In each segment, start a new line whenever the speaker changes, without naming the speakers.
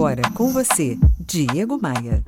Agora com você, Diego Maia.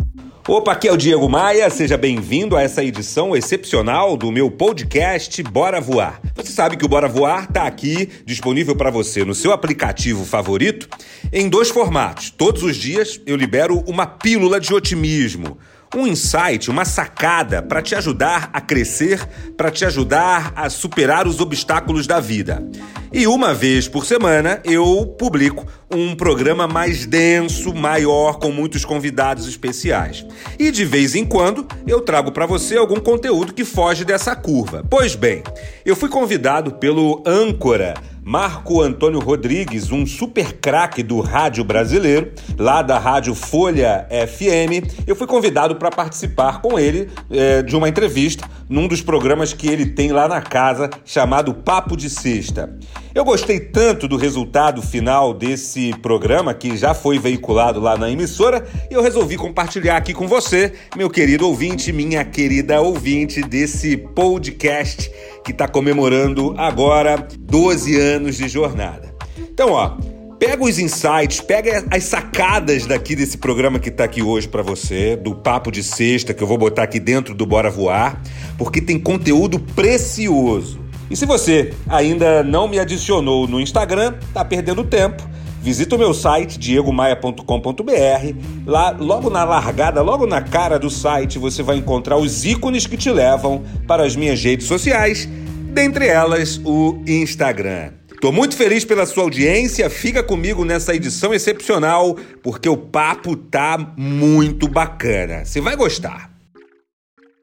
Opa, aqui é o Diego Maia, seja bem-vindo a essa edição excepcional do meu podcast Bora Voar. Você sabe que o Bora Voar está aqui disponível para você no seu aplicativo favorito em dois formatos. Todos os dias eu libero uma pílula de otimismo um insight, uma sacada para te ajudar a crescer, para te ajudar a superar os obstáculos da vida. E uma vez por semana eu publico um programa mais denso, maior, com muitos convidados especiais. E de vez em quando eu trago para você algum conteúdo que foge dessa curva. Pois bem, eu fui convidado pelo âncora Marco Antônio Rodrigues, um super craque do rádio brasileiro, lá da Rádio Folha FM. Eu fui convidado para participar com ele é, de uma entrevista num dos programas que ele tem lá na casa, chamado Papo de Sexta. Eu gostei tanto do resultado final desse programa, que já foi veiculado lá na emissora, e eu resolvi compartilhar aqui com você, meu querido ouvinte, minha querida ouvinte desse podcast que está comemorando agora 12 anos de jornada. Então, ó, pega os insights, pega as sacadas daqui desse programa que está aqui hoje para você, do papo de sexta que eu vou botar aqui dentro do Bora Voar, porque tem conteúdo precioso. E se você ainda não me adicionou no Instagram, tá perdendo tempo. Visita o meu site diegomaia.com.br. Lá, logo na largada, logo na cara do site, você vai encontrar os ícones que te levam para as minhas redes sociais, dentre elas o Instagram. Tô muito feliz pela sua audiência. Fica comigo nessa edição excepcional, porque o papo tá muito bacana. Você vai gostar.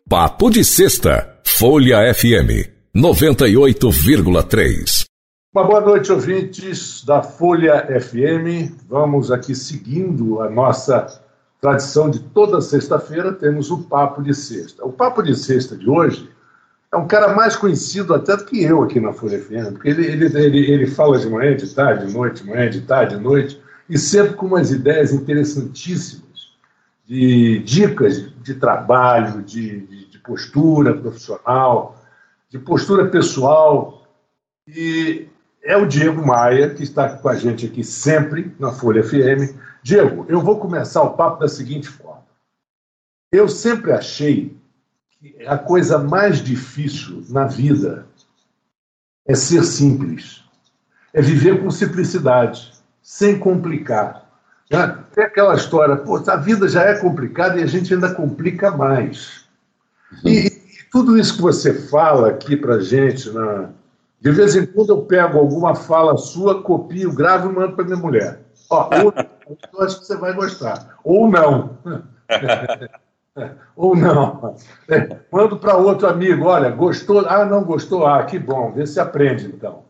Papo de Sexta, Folha FM 98,3.
Uma boa noite, ouvintes da Folha FM. Vamos aqui seguindo a nossa tradição de toda sexta-feira, temos o Papo de Sexta. O Papo de Sexta de hoje é um cara mais conhecido até do que eu aqui na Folha FM, porque ele, ele, ele, ele fala de manhã, de tarde, de noite, de manhã, de tarde, de noite, e sempre com umas ideias interessantíssimas, de dicas de trabalho, de, de, de postura profissional, de postura pessoal. E é o Diego Maia, que está com a gente aqui sempre na Folha FM. Diego, eu vou começar o papo da seguinte forma. Eu sempre achei a coisa mais difícil na vida é ser simples, é viver com simplicidade, sem complicar. Tem aquela história, pô, a vida já é complicada e a gente ainda complica mais. E, e tudo isso que você fala aqui para gente na, de vez em quando eu pego alguma fala sua, copio, gravo e mando para minha mulher. Ó, ou, eu acho que você vai gostar. Ou não. ou não. É, mando para outro amigo, olha, gostou? Ah, não gostou? Ah, que bom, vê se aprende então.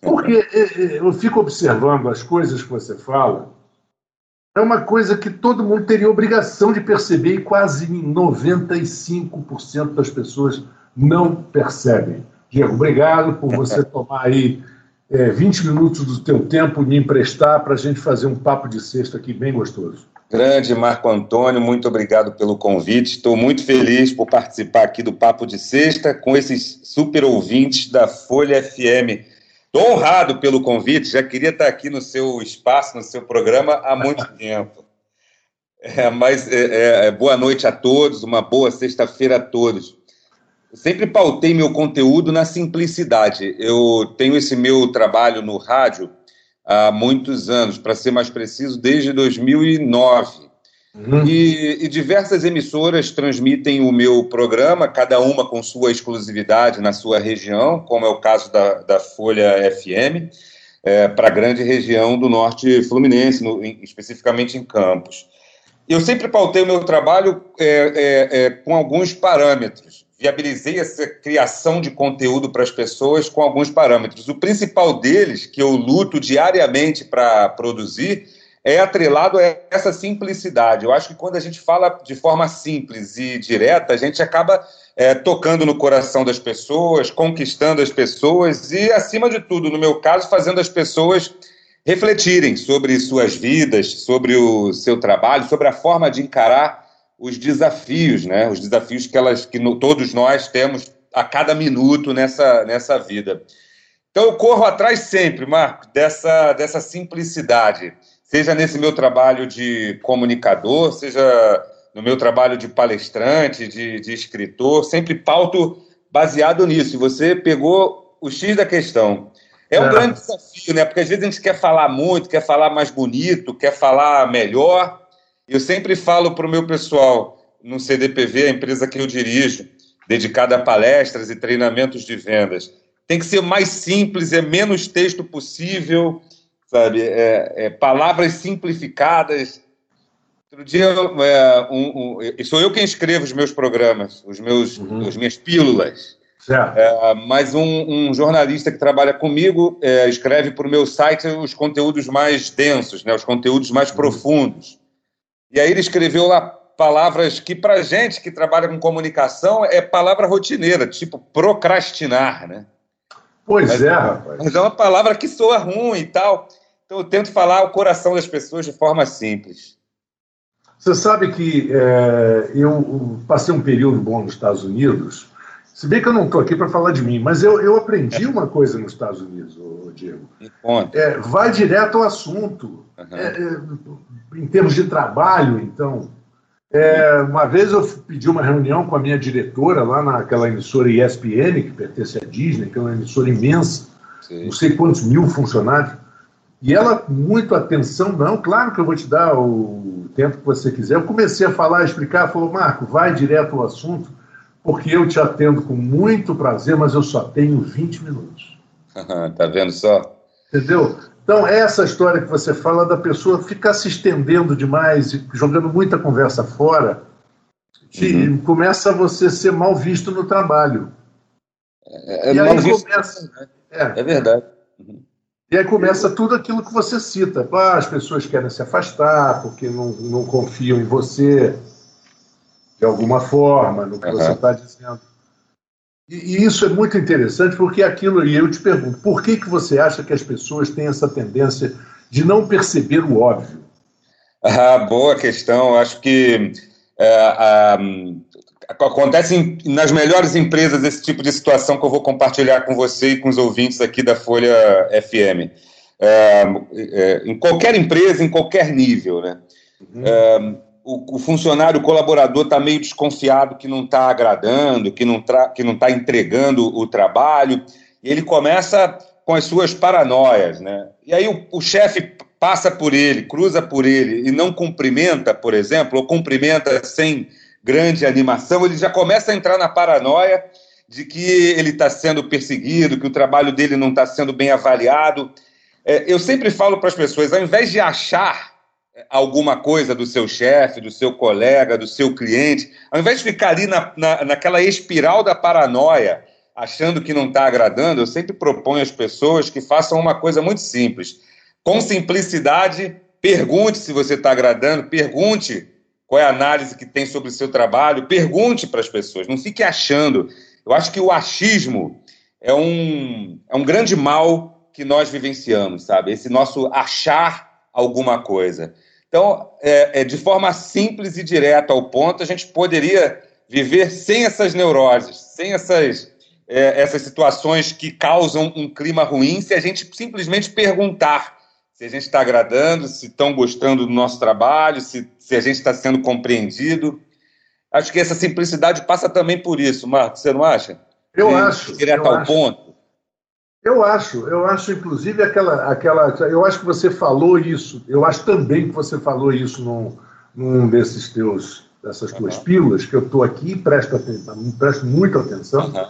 Porque é, é, eu fico observando as coisas que você fala, é uma coisa que todo mundo teria obrigação de perceber e quase 95% das pessoas não percebem. Diego, obrigado por você tomar aí é, 20 minutos do teu tempo me emprestar para a gente fazer um papo de sexta aqui bem gostoso.
Grande Marco Antônio, muito obrigado pelo convite. Estou muito feliz por participar aqui do Papo de Sexta com esses super ouvintes da Folha FM. Estou honrado pelo convite, já queria estar aqui no seu espaço, no seu programa há muito tempo. É, mas é, é, é, boa noite a todos, uma boa sexta-feira a todos. Sempre pautei meu conteúdo na simplicidade. Eu tenho esse meu trabalho no rádio há muitos anos, para ser mais preciso, desde 2009. Uhum. E, e, diversas emissoras transmitem o meu programa, cada uma com sua exclusividade na sua região, como é o caso da, da Folha FM, é, para a grande região do norte fluminense, no, em, especificamente em Campos. Eu sempre pautei o meu trabalho é, é, é com alguns parâmetros viabilizei essa criação de conteúdo para as pessoas com alguns parâmetros. O principal deles, que eu luto diariamente para produzir, é atrelado a essa simplicidade. Eu acho que quando a gente fala de forma simples e direta, a gente acaba é, tocando no coração das pessoas, conquistando as pessoas e, acima de tudo, no meu caso, fazendo as pessoas refletirem sobre suas vidas, sobre o seu trabalho, sobre a forma de encarar os desafios, né? Os desafios que elas, que no, todos nós temos a cada minuto nessa, nessa vida. Então eu corro atrás sempre, Marco, dessa, dessa simplicidade. seja nesse meu trabalho de comunicador, seja no meu trabalho de palestrante, de, de escritor, sempre pauto baseado nisso. E você pegou o X da questão. É um é. grande desafio, né? Porque às vezes a gente quer falar muito, quer falar mais bonito, quer falar melhor. Eu sempre falo para o meu pessoal no CDPV, a empresa que eu dirijo, dedicada a palestras e treinamentos de vendas. Tem que ser mais simples, é menos texto possível, sabe? É, é, palavras simplificadas. Outro dia, é, um, um, sou eu quem escrevo os meus programas, os meus, uhum. as minhas pílulas. É, mas um, um, jornalista que trabalha comigo é, escreve para o meu site os conteúdos mais densos, né, os conteúdos mais uhum. profundos. E aí ele escreveu lá palavras que, para gente que trabalha com comunicação, é palavra rotineira, tipo procrastinar, né?
Pois
mas,
é, rapaz.
Mas é uma palavra que soa ruim e tal. Então eu tento falar o coração das pessoas de forma simples.
Você sabe que é, eu passei um período bom nos Estados Unidos, se bem que eu não estou aqui para falar de mim, mas eu, eu aprendi uma coisa nos Estados Unidos, Diego. É, vai direto ao assunto. Uhum. É, em termos de trabalho, então. É, uma vez eu pedi uma reunião com a minha diretora lá naquela emissora ESPN, que pertence à Disney, que é uma emissora imensa, Sim. não sei quantos mil funcionários. E ela, muito atenção, não, claro que eu vou te dar o tempo que você quiser. Eu comecei a falar, a explicar, falou, Marco, vai direto ao assunto, porque eu te atendo com muito prazer, mas eu só tenho 20 minutos.
tá vendo só?
Entendeu? Então, essa história que você fala da pessoa ficar se estendendo demais e jogando muita conversa fora, uhum. começa você a ser mal visto no trabalho.
É, é e aí começa. Né? É. é verdade. Uhum.
E aí começa tudo aquilo que você cita. Ah, as pessoas querem se afastar porque não, não confiam em você de alguma forma, no que uhum. você está dizendo. E, isso é muito interessante porque aquilo, e eu te pergunto, por que, que você acha que as pessoas têm essa tendência de não perceber o óbvio?
Ah, boa questão. Acho que é, acontece nas melhores empresas esse tipo de situação que eu vou compartilhar com você e com os ouvintes aqui da Folha FM. É, é, em qualquer empresa, em qualquer nível, né? Uhum. O, o funcionário, o colaborador está meio desconfiado que não está agradando, que não está entregando o trabalho, e ele começa com as suas paranoias, né? E aí o, o chefe passa por ele, cruza por ele e não cumprimenta, por exemplo, ou cumprimenta sem grande animação, ele já começa a entrar na paranoia de que ele está sendo perseguido, que o trabalho dele não está sendo bem avaliado. É, eu sempre falo para as pessoas, ao invés de achar alguma coisa do seu chefe, do seu colega, do seu cliente, ao invés de ficar ali na, na, naquela espiral da paranoia, achando que não está agradando, eu sempre proponho às pessoas que façam uma coisa muito simples. Com simplicidade, pergunte se você está agradando, pergunte qual é a análise que tem sobre o seu trabalho, pergunte para as pessoas, não fique achando. Eu acho que o achismo é um, é um grande mal que nós vivenciamos, sabe? Esse nosso achar alguma coisa. Então, é, é, de forma simples e direta ao ponto, a gente poderia viver sem essas neuroses, sem essas, é, essas situações que causam um clima ruim, se a gente simplesmente perguntar se a gente está agradando, se estão gostando do nosso trabalho, se, se a gente está sendo compreendido. Acho que essa simplicidade passa também por isso, Marcos, você não acha?
Eu acho.
Direto
eu
ao
acho.
ponto.
Eu acho, eu acho, inclusive, aquela, aquela. Eu acho que você falou isso, eu acho também que você falou isso num, num desses teus, dessas tuas uhum. pílulas, que eu estou aqui e presto, presto muita atenção, uhum.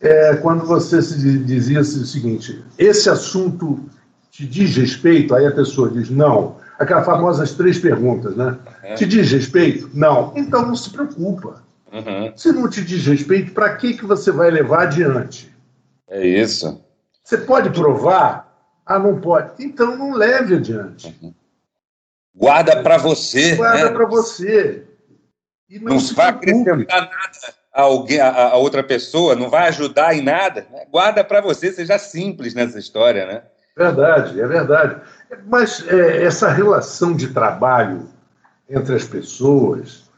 é, quando você se dizia o seguinte: esse assunto te diz respeito? Aí a pessoa diz não. Aquelas famosas três perguntas, né? Uhum. Te diz respeito? Não. Então não se preocupa. Uhum. Se não te diz respeito, para que, que você vai levar adiante?
É isso.
Você pode provar? Ah, não pode. Então não leve adiante.
Uhum. Guarda para você.
Guarda
né?
para você.
E não, não vai acrescentar nada a, alguém, a, a, outra pessoa, não vai ajudar em nada. Né? Guarda para você, seja simples nessa história, né?
Verdade, é verdade. Mas é, essa relação de trabalho entre as pessoas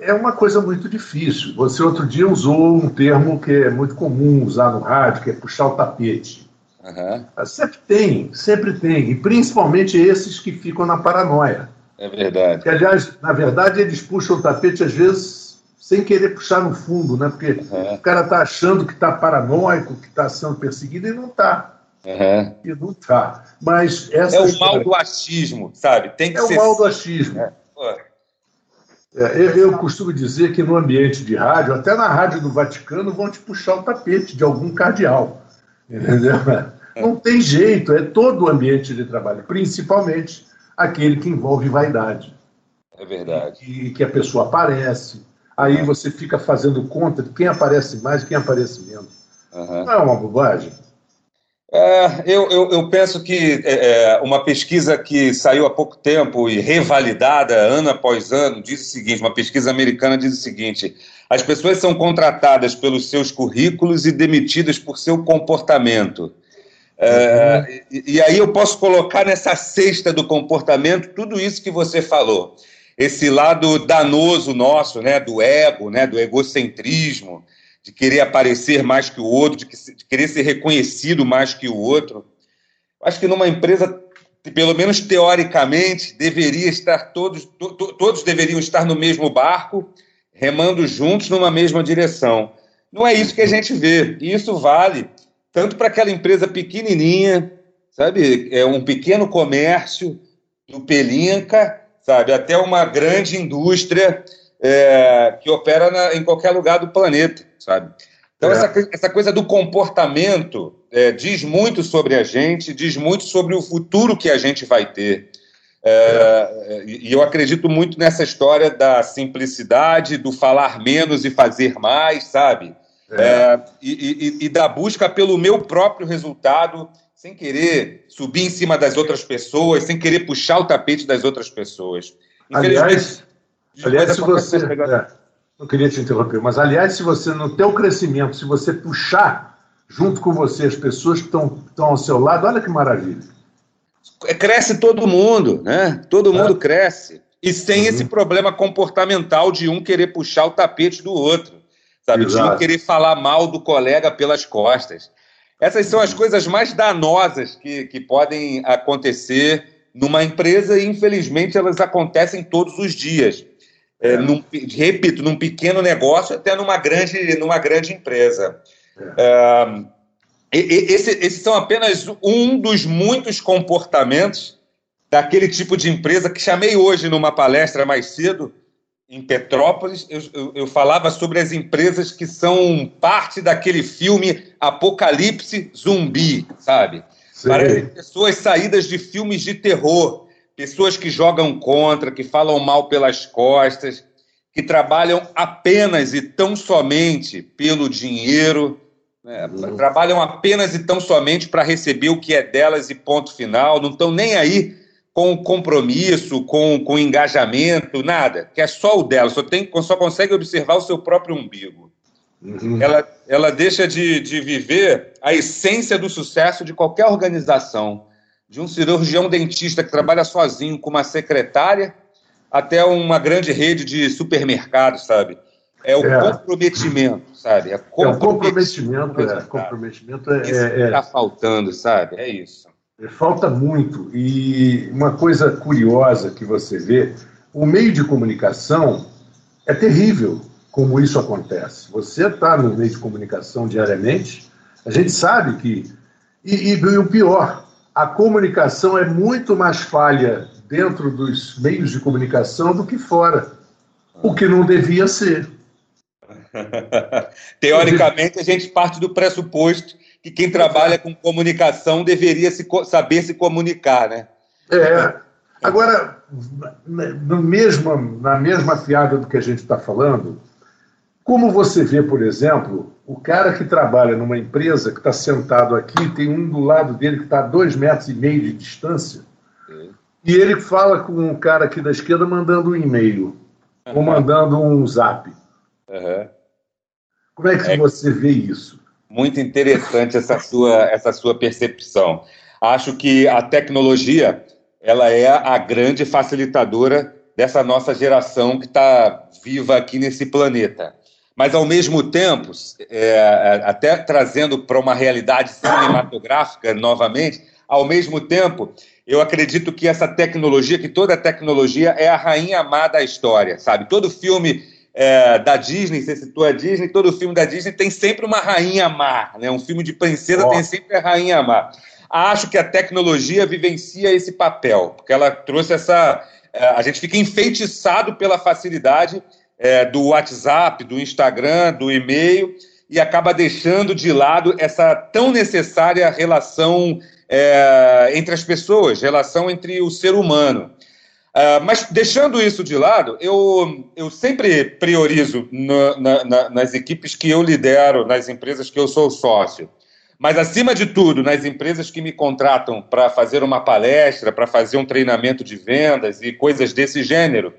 é uma coisa muito difícil. Você outro dia usou um termo que é muito comum usar no rádio, que é puxar o tapete. Uhum. Sempre tem, sempre tem. E principalmente esses que ficam na paranoia.
É verdade.
Que, aliás, na verdade, eles puxam o tapete, às vezes, sem querer puxar no fundo, né? Porque uhum. o cara está achando que está paranoico, que está sendo perseguido e não está. Uhum. E não está. Mas essa
é o mal do achismo, sabe? Tem que
é
ser...
o mal do achismo. É. É, eu, eu, costumo dizer que no ambiente de rádio, até na rádio do Vaticano, vão te puxar o tapete de algum cardeal. Entendeu? Não tem jeito, é todo o ambiente de trabalho, principalmente aquele que envolve vaidade.
É verdade.
E que a pessoa aparece, aí é. você fica fazendo conta de quem aparece mais e quem aparece menos. Uhum. Não é uma bobagem?
É, eu, eu, eu, penso que é, é, uma pesquisa que saiu há pouco tempo e revalidada ano após ano diz o seguinte: uma pesquisa americana diz o seguinte: as pessoas são contratadas pelos seus currículos e demitidas por seu comportamento. É, uhum. e, e, aí eu posso colocar nessa cesta do comportamento tudo isso que você falou. Esse lado danoso nosso, né, do ego, né, do egocentrismo, de querer aparecer mais que o outro, de, que, de querer ser reconhecido mais que o outro. Acho que numa empresa, pelo menos teoricamente, deveria estar todos, to, todos deveriam estar no mesmo barco, remando juntos numa mesma direção. Não é isso que a gente vê. E isso vale tanto para aquela empresa pequenininha, sabe, é um pequeno comércio do Pelinca, sabe, até uma grande indústria é, que opera na, em qualquer lugar do planeta, sabe? Então, é. essa, essa coisa do comportamento é, diz muito sobre a gente, diz muito sobre o futuro que a gente vai ter. É, e eu acredito muito nessa história da simplicidade, do falar menos e fazer mais, sabe? É. é e, e, e, da busca pelo meu próprio resultado, sem querer subir em cima das outras pessoas, sem querer puxar o tapete das outras pessoas.
Aliás, Aliás, se você. É, não queria te interromper, mas aliás, se você, no teu crescimento, se você puxar junto com você as pessoas que estão, estão ao seu lado, olha que maravilha.
Cresce todo mundo, né? Todo é. mundo cresce. E sem uhum. esse problema comportamental de um querer puxar o tapete do outro, sabe? Exato. De um querer falar mal do colega pelas costas. Essas são as coisas mais danosas que, que podem acontecer numa empresa e, infelizmente, elas acontecem todos os dias é, num, repito, num pequeno negócio até numa grande, numa grande empresa. É. É, esse, esses são apenas um dos muitos comportamentos daquele tipo de empresa que chamei hoje numa palestra mais cedo em Petrópolis. Eu, eu, eu falava sobre as empresas que são parte daquele filme Apocalipse Zumbi, sabe? Para pessoas saídas de filmes de terror pessoas que jogam contra, que falam mal pelas costas, que trabalham apenas e tão somente pelo dinheiro, né? uhum. trabalham apenas e tão somente para receber o que é delas e ponto final, não estão nem aí com compromisso, com, com engajamento, nada, que é só o dela, só, tem, só consegue observar o seu próprio umbigo. Uhum. Ela, ela deixa de, de viver a essência do sucesso de qualquer organização de um cirurgião dentista que trabalha sozinho com uma secretária até uma grande rede de supermercados, sabe? É o é. comprometimento, sabe?
É, comprometimento, é o comprometimento, é. Comprometimento é. Isso
está é, é. faltando, sabe? É isso.
É, falta muito. E uma coisa curiosa que você vê: o meio de comunicação é terrível como isso acontece. Você está no meio de comunicação diariamente, a gente sabe que. E, e, e o pior, a comunicação é muito mais falha dentro dos meios de comunicação do que fora, o que não devia ser.
Teoricamente, a gente parte do pressuposto que quem trabalha com comunicação deveria se, saber se comunicar, né?
É. Agora, no mesmo, na mesma fiada do que a gente está falando, como você vê, por exemplo, o cara que trabalha numa empresa que está sentado aqui, tem um do lado dele que está a dois metros e meio de distância, e ele fala com o cara aqui da esquerda mandando um e-mail uhum. ou mandando um zap. Uhum. Como é que é você vê isso?
Muito interessante essa sua, essa sua percepção. Acho que a tecnologia ela é a grande facilitadora dessa nossa geração que está viva aqui nesse planeta. Mas ao mesmo tempo, é, até trazendo para uma realidade cinematográfica novamente, ao mesmo tempo, eu acredito que essa tecnologia, que toda tecnologia é a rainha má da história, sabe? Todo filme é, da Disney, você citou a Disney, todo filme da Disney tem sempre uma rainha má, né? Um filme de princesa oh. tem sempre a rainha má. Acho que a tecnologia vivencia esse papel, porque ela trouxe essa. É, a gente fica enfeitiçado pela facilidade é, do WhatsApp, do Instagram, do e-mail, e acaba deixando de lado essa tão necessária relação é, entre as pessoas, relação entre o ser humano. Uh, mas deixando isso de lado, eu, eu sempre priorizo na, na, nas equipes que eu lidero, nas empresas que eu sou sócio. Mas, acima de tudo, nas empresas que me contratam para fazer uma palestra, para fazer um treinamento de vendas e coisas desse gênero,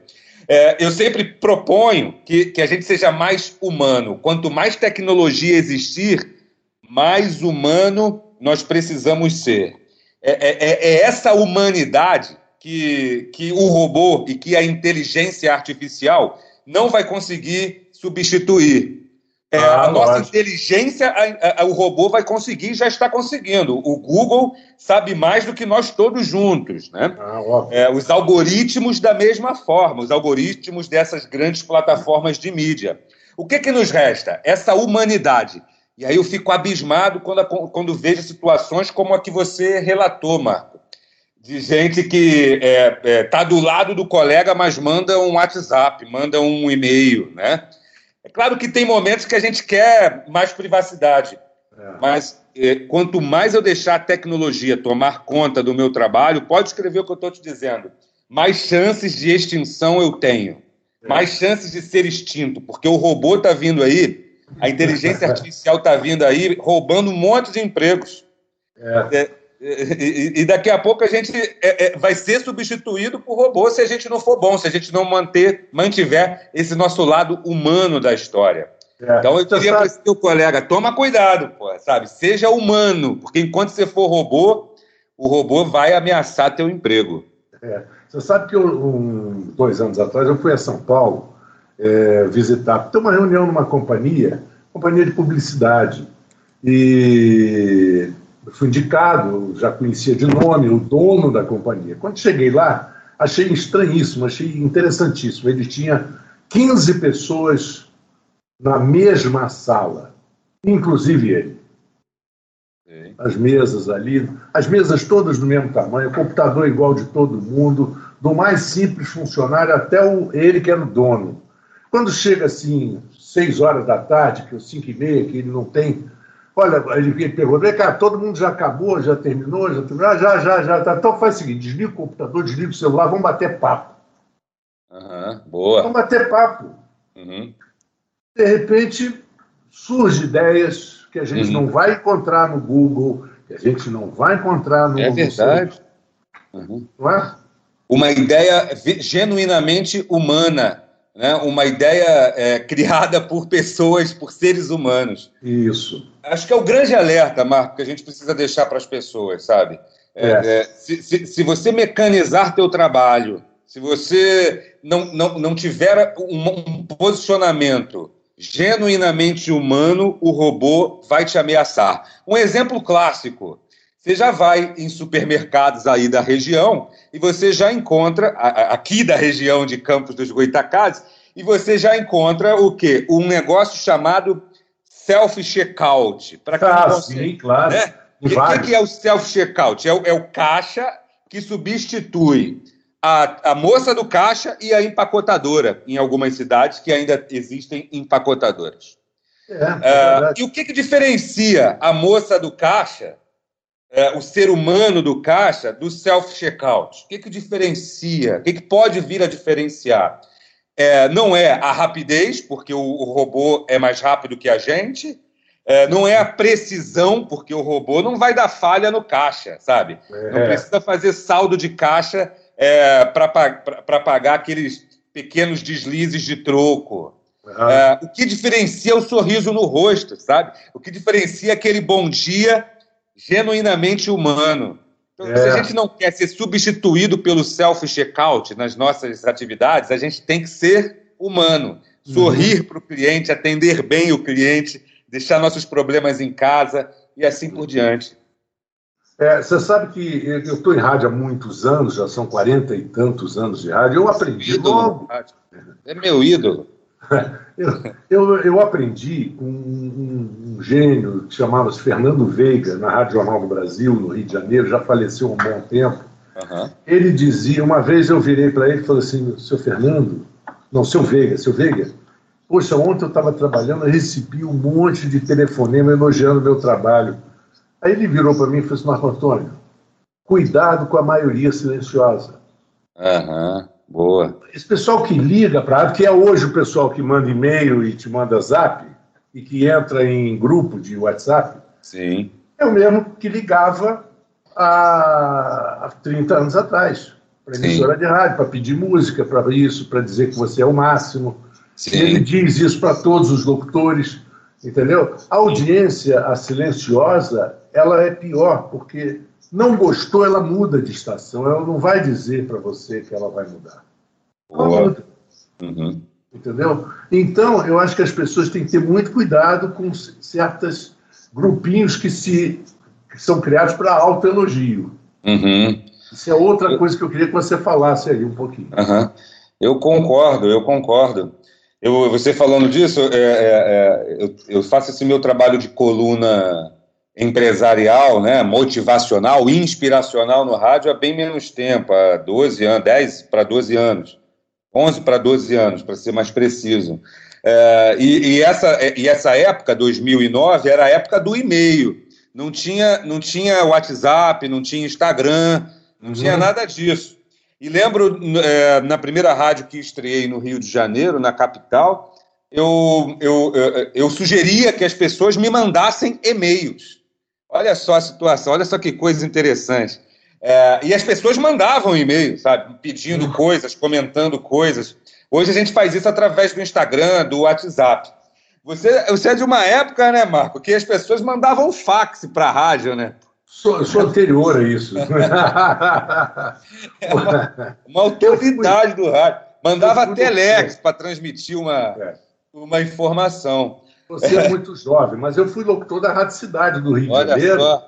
é, eu sempre proponho que, que a gente seja mais humano. Quanto mais tecnologia existir, mais humano nós precisamos ser. É, é, é, é essa humanidade que, que o robô e que a inteligência artificial não vai conseguir substituir. É, ah, a nossa lógico. inteligência, a, a, o robô vai conseguir, já está conseguindo. O Google sabe mais do que nós todos juntos. Né? Ah, é, os algoritmos, da mesma forma, os algoritmos dessas grandes plataformas de mídia. O que, que nos resta? Essa humanidade. E aí eu fico abismado quando, quando vejo situações como a que você relatou, Marco. De gente que está é, é, tá do lado do colega, mas manda um WhatsApp, manda um e-mail, né? É claro que tem momentos que a gente quer mais privacidade, é. mas é, quanto mais eu deixar a tecnologia tomar conta do meu trabalho, pode escrever o que eu estou te dizendo, mais chances de extinção eu tenho, é. mais chances de ser extinto, porque o robô está vindo aí, a inteligência artificial está vindo aí, roubando um monte de empregos. É. e, e, daqui a pouco a gente é, é, vai ser substituído por robô se a gente não for bom, se a gente não manter, mantiver esse nosso lado humano da história. É. Então eu diria para o seu colega, toma cuidado, pô, sabe? Seja humano, porque enquanto você for robô, o robô vai ameaçar teu emprego.
É. Você sabe que eu, um, dois anos atrás eu fui a São Paulo é, visitar, ter uma reunião numa companhia, companhia de publicidade, e fui indicado, já conhecia de nome o dono da companhia. Quando cheguei lá, achei estranhíssimo, achei interessantíssimo. Ele tinha 15 pessoas na mesma sala, inclusive ele. As mesas ali, as mesas todas do mesmo tamanho, o computador igual de todo mundo, do mais simples funcionário até o, ele que era o dono. Quando chega assim, seis horas da tarde, que é cinco e meia, que ele não tem Olha, ele perguntou, cara, todo mundo já acabou, já terminou, já terminou? Ah, já, já, já. Tá. Então faz o seguinte, desliga o computador, desliga o celular, vamos bater papo.
Uhum, boa.
Vamos bater papo. Uhum. De repente, surgem ideias que a gente uhum. não vai encontrar no Google, que a gente não vai encontrar no...
É verdade. Uhum. Não é? Uma ideia genuinamente humana né, uma ideia é, criada por pessoas, por seres humanos.
Isso.
Acho que é o grande alerta, Marco, que a gente precisa deixar para as pessoas, sabe? É, é. é. se, se, se, você mecanizar teu trabalho, se você não, não, não tiver um, um posicionamento genuinamente humano, o robô vai te ameaçar. Um exemplo clássico você já vai em supermercados aí da região e você já encontra, aqui da região de Campos dos Goitacazes, e você já encontra o quê? Um negócio chamado self-checkout.
Para quem ah, sim, claro. Né?
O que, que, é o self-checkout? É, o, é o caixa que substitui a, a moça do caixa e a empacotadora, em algumas cidades que ainda existem empacotadoras. É, é uh, e o que, que diferencia a moça do caixa é, o ser humano do caixa do self-checkout? O que, que diferencia? O que, que pode vir a diferenciar? É, não é a rapidez, porque o, o, robô é mais rápido que a gente. É, não é a precisão, porque o robô não vai dar falha no caixa, sabe? É. Não precisa fazer saldo de caixa é, para pagar aqueles pequenos deslizes de troco. Uhum. o que diferencia o sorriso no rosto, sabe? O que diferencia aquele bom dia genuinamente humano. Então, é. se a gente não quer ser substituído pelo self-checkout nas nossas atividades, a gente tem que ser humano. sorrir uhum. para o cliente, atender bem o cliente, deixar nossos problemas em casa e assim por diante.
É, você sabe que eu estou em rádio há muitos anos, já são quarenta e tantos anos de rádio. Eu aprendi ídolo, logo.
É meu ídolo.
eu, eu, eu, aprendi com um, um gênio que chamava-se Fernando Veiga, na Rádio Jornal do Brasil, no Rio de Janeiro, já faleceu há um bom tempo. Uhum. Ele dizia, uma vez eu virei para ele e falei assim, seu Fernando, não, seu Veiga, seu Veiga, poxa, ontem eu estava trabalhando, eu recebi um monte de telefonema elogiando meu trabalho. Aí ele virou para mim e falou assim, Marco Antônio, cuidado com a maioria silenciosa.
Aham, uhum, boa.
Esse pessoal que liga para que é hoje o pessoal que manda e-mail e te manda zap, e que entra em grupo de WhatsApp,
Sim.
é o mesmo que ligava há 30 anos atrás para emissora de rádio, para pedir música, para isso, para dizer que você é o máximo. Sim. Ele diz isso para todos os locutores, entendeu? A audiência, a silenciosa, ela é pior, porque não gostou, ela muda de estação. Ela não vai dizer para você que ela vai mudar. Ela Boa. muda. Uhum. Entendeu? Então, eu acho que as pessoas têm que ter muito cuidado com certos grupinhos que, se, que são criados para autoelogio.
Uhum.
Isso é outra coisa que eu queria que você falasse aí um pouquinho.
Uhum. Eu concordo, eu concordo. Eu, você falando disso, é, é, é, eu, eu, faço esse meu trabalho de coluna empresarial, né, motivacional, inspiracional no rádio há bem menos tempo, há 12 anos, 10 para 12 anos, 11 para 12 anos, para ser mais preciso. É, e, e, essa, e essa época, 2009, era a época do e-mail. Não tinha, não tinha WhatsApp, não tinha Instagram, não uhum. tinha nada disso. E lembro, é, na primeira rádio que estreiei no Rio de Janeiro, na capital, eu, eu, eu, eu sugeria que as pessoas me mandassem e-mails. Olha só a situação, olha só que coisa interessante. É, e as pessoas mandavam e-mail, sabe? Pedindo uhum. coisas, comentando coisas. Hoje a gente faz isso através do Instagram, do WhatsApp. Você, você é de uma época, né, Marco, que as pessoas mandavam fax para a rádio, né?
Sou, sou anterior a isso. é
uma, uma autoridade do rádio. Mandava telex para transmitir uma, é. uma informação.
Você é muito jovem, mas eu fui locutor da Rádio Cidade do Rio Olha de Janeiro.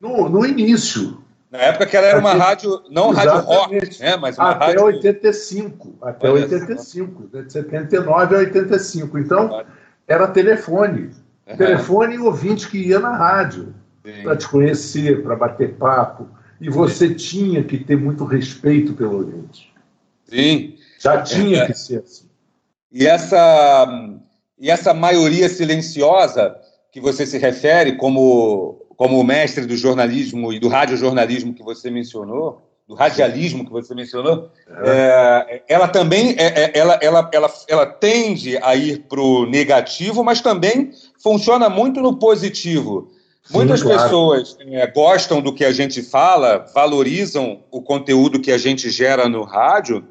No, no início.
Na época que ela era uma rádio, não rádio rock, né? Mas uma
até
rádio...
85, até Olha 85, só. de 79 a 85. Então, era telefone. Uhum. Telefone e ouvinte que ia na rádio para te conhecer, para bater papo. E você Sim. tinha que ter muito respeito pelo ouvinte.
Sim.
Já tinha é, que ser assim.
E essa, e essa maioria silenciosa que você se refere como, como mestre do jornalismo e do radiojornalismo que você mencionou, do radialismo que você mencionou, é. É, ela também é, é ela, ela, ela, ela tende a ir para o negativo, mas também funciona muito no positivo. Muitas claro. pessoas é, gostam do que a gente fala, valorizam o conteúdo que a gente gera no rádio,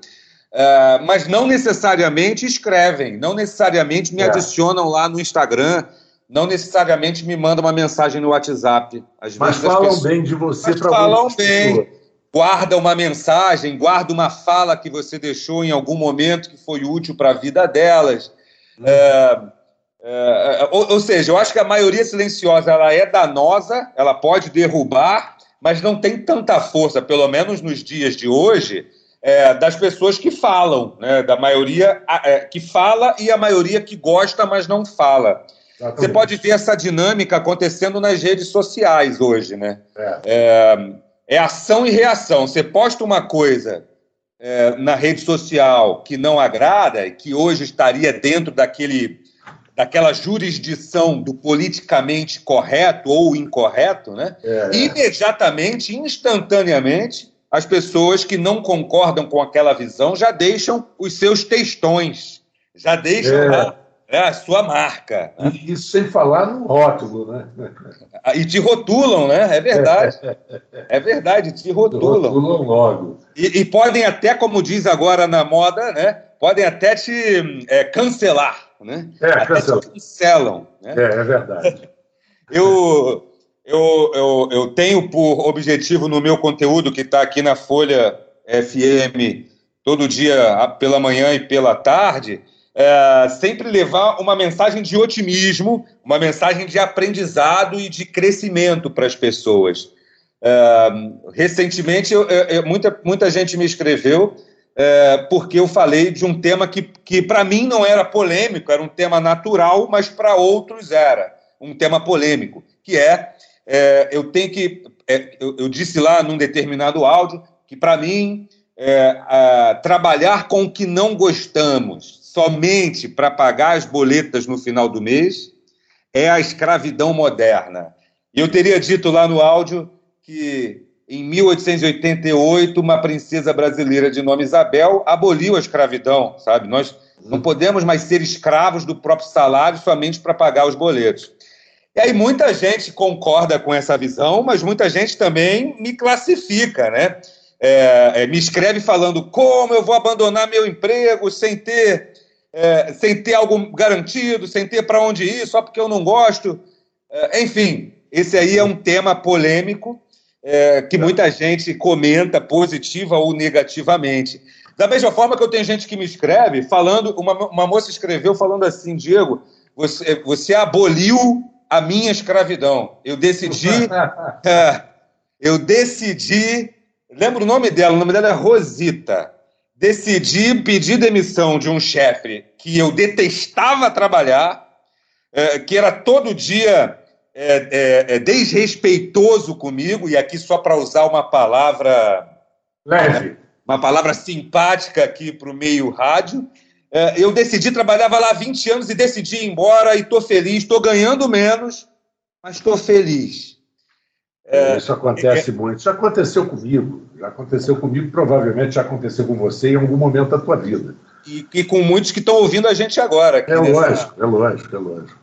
é, mas não necessariamente escrevem, não necessariamente me é. adicionam lá no Instagram, não necessariamente me mandam uma mensagem no WhatsApp.
Às mas falam pessoas... bem de você
para Falam bem, pessoas. guarda uma mensagem, guarda uma fala que você deixou em algum momento que foi útil para a vida delas. Hum. É, é, ou, ou, seja, eu acho que a maioria silenciosa ela é danosa, ela pode derrubar, mas não tem tanta força, pelo menos nos dias de hoje, é, das pessoas que falam, né, da maioria é, que fala e a maioria que gosta, mas não fala. Exatamente. Você pode ver essa dinâmica acontecendo nas redes sociais hoje, né? É, é, é ação e reação. Você posta uma coisa na rede social que não agrada, que hoje estaria dentro daquele daquela jurisdição do politicamente correto ou incorreto, né? É. Imediatamente, instantaneamente, as pessoas que não concordam com aquela visão já deixam os seus textões, já deixam é. lá né, a sua marca.
Né? Isso sem falar no rótulo, né?
Ah, e te rotulam, né? É verdade. É verdade, te rotulam.
Rotulam logo.
E, e podem até, como diz agora na moda, né? Podem até te é, cancelar né?
É, cancelam.
cancelam né?
É, é verdade.
eu, eu, eu, eu tenho por objetivo no meu conteúdo, que está aqui na Folha FM todo dia, pela manhã e pela tarde, é, sempre levar uma mensagem de otimismo, uma mensagem de aprendizado e de crescimento para as pessoas. É, recentemente, eu, eu, muita, muita gente me escreveu é, porque eu falei de um tema que, que para mim não era polêmico, era um tema natural, mas para outros era um tema polêmico, que é, é eu tenho que, é, eu, eu, disse lá num determinado áudio que para mim é, trabalhar com o que não gostamos somente para pagar as boletas no final do mês é a escravidão moderna. E eu teria dito lá no áudio que em 1888 uma princesa brasileira de nome Isabel aboliu a escravidão, sabe? Nós não podemos mais ser escravos do próprio salário somente para pagar os boletos. E aí muita gente concorda com essa visão, mas muita gente também me classifica, né? É, é, me escreve falando como eu vou abandonar meu emprego sem ter é, sem ter algo garantido, sem ter para onde ir, só porque eu não gosto. É, enfim, esse aí é um tema polêmico é, que muita gente comenta positiva ou negativamente. Da mesma forma que eu tenho gente que me escreve falando, uma, uma moça escreveu falando assim, Diego, você, você aboliu a minha escravidão. Eu decidi, é, eu decidi, lembro o nome dela, o nome dela é Rosita decidi pedir demissão de um chefe que eu detestava trabalhar, é, que era todo dia é desrespeitoso comigo, e aqui só para usar uma palavra. Leve. Uma palavra simpática aqui para o meio rádio. É, eu decidi, trabalhava lá há 20 anos e decidi ir embora e estou feliz, estou ganhando menos, mas estou feliz.
É, isso acontece é, muito. Isso aconteceu comigo. Já aconteceu comigo, provavelmente já aconteceu com você em algum momento da tua vida.
E, e com muitos que estão ouvindo a gente agora.
É nessa... lógico, é lógico, é lógico.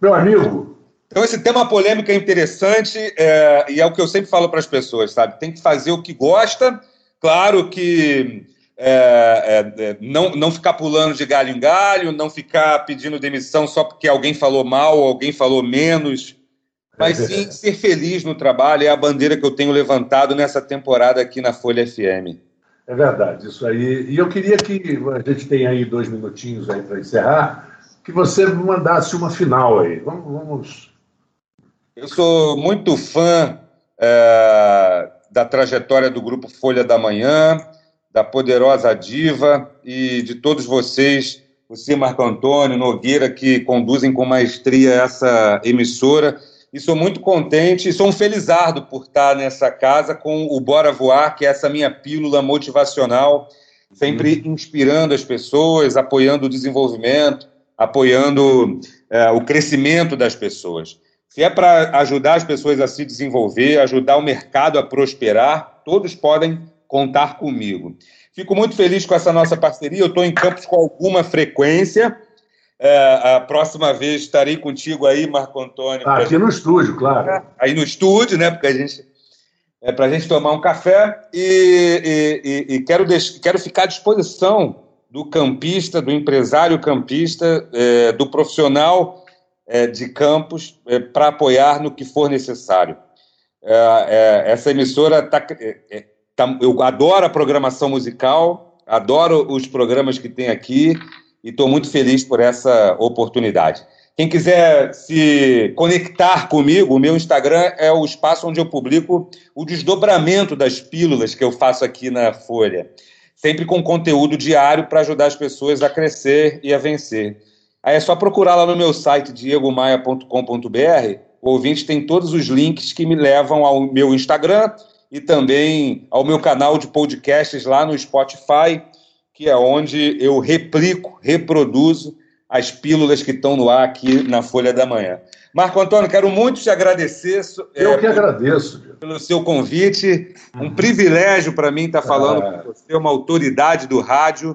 Meu amigo.
Então, esse tema polêmico é interessante é, e é o que eu sempre falo para as pessoas, sabe? Tem que fazer o que gosta. Claro que é, é, é, não, não ficar pulando de galho em galho, não ficar pedindo demissão só porque alguém falou mal, alguém falou menos mas sim ser feliz no trabalho é a bandeira que eu tenho levantado nessa temporada aqui na Folha FM.
É verdade, isso aí. E eu queria que a gente tenha aí dois minutinhos aí para encerrar, que você mandasse uma final aí. Vamos. vamos...
Eu sou muito fã é, da trajetória do grupo Folha da Manhã, da poderosa diva e de todos vocês, você, Marco Antônio, Nogueira, que conduzem com maestria essa emissora e sou muito contente e sou um felizardo por estar nessa casa com o Bora Voar, que é essa minha pílula motivacional, sempre uhum. inspirando as pessoas, apoiando o desenvolvimento, apoiando é, o crescimento das pessoas. Se é para ajudar as pessoas a se desenvolver, ajudar o mercado a prosperar, todos podem contar comigo. Fico muito feliz com essa nossa parceria. Eu estou em Campos com alguma frequência é, a próxima vez estarei contigo aí, Marco Antônio.
Ah, aqui gente... no estúdio, claro.
Aí no estúdio, né? Porque a gente. É para a gente tomar um café e, e, e quero, deix... quero ficar à disposição do campista, do empresário campista, é, do profissional é, de campos é, para apoiar no que for necessário. É, é, essa emissora tá, tá, eu adoro a programação musical, adoro os programas que tem aqui e estou muito feliz por essa oportunidade. Quem quiser se conectar comigo, o meu Instagram é o espaço onde eu publico o desdobramento das pílulas que eu faço aqui na Folha, sempre com conteúdo diário para ajudar as pessoas a crescer e a vencer. Aí é só procurar lá no meu site diegomaia.com.br. O ouvinte tem todos os links que me levam ao meu Instagram e também ao meu canal de podcasts lá no Spotify que é onde eu replico, reproduzo as pílulas que estão no ar aqui na Folha da Manhã. Marco Antônio, quero muito te agradecer.
Eu é, que agradeço.
Pelo seu convite. Um uhum. privilégio para mim estar falando ah. com você, uma autoridade do rádio.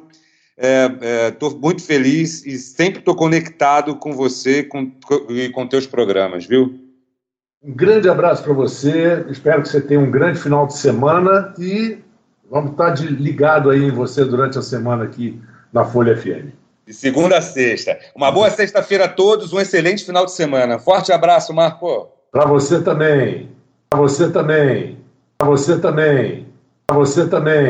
Estou é, é, muito feliz e sempre estou conectado com você com, e com teus programas, viu?
Um grande abraço para você. Espero que você tenha um grande final de semana e Vamos estar de, ligado aí em você durante a semana aqui na Folha FM.
De segunda a sexta. Uma boa sexta-feira a todos, um excelente final de semana. Forte abraço, Marco.
Para você também. Para você também. Para você também. Para você também.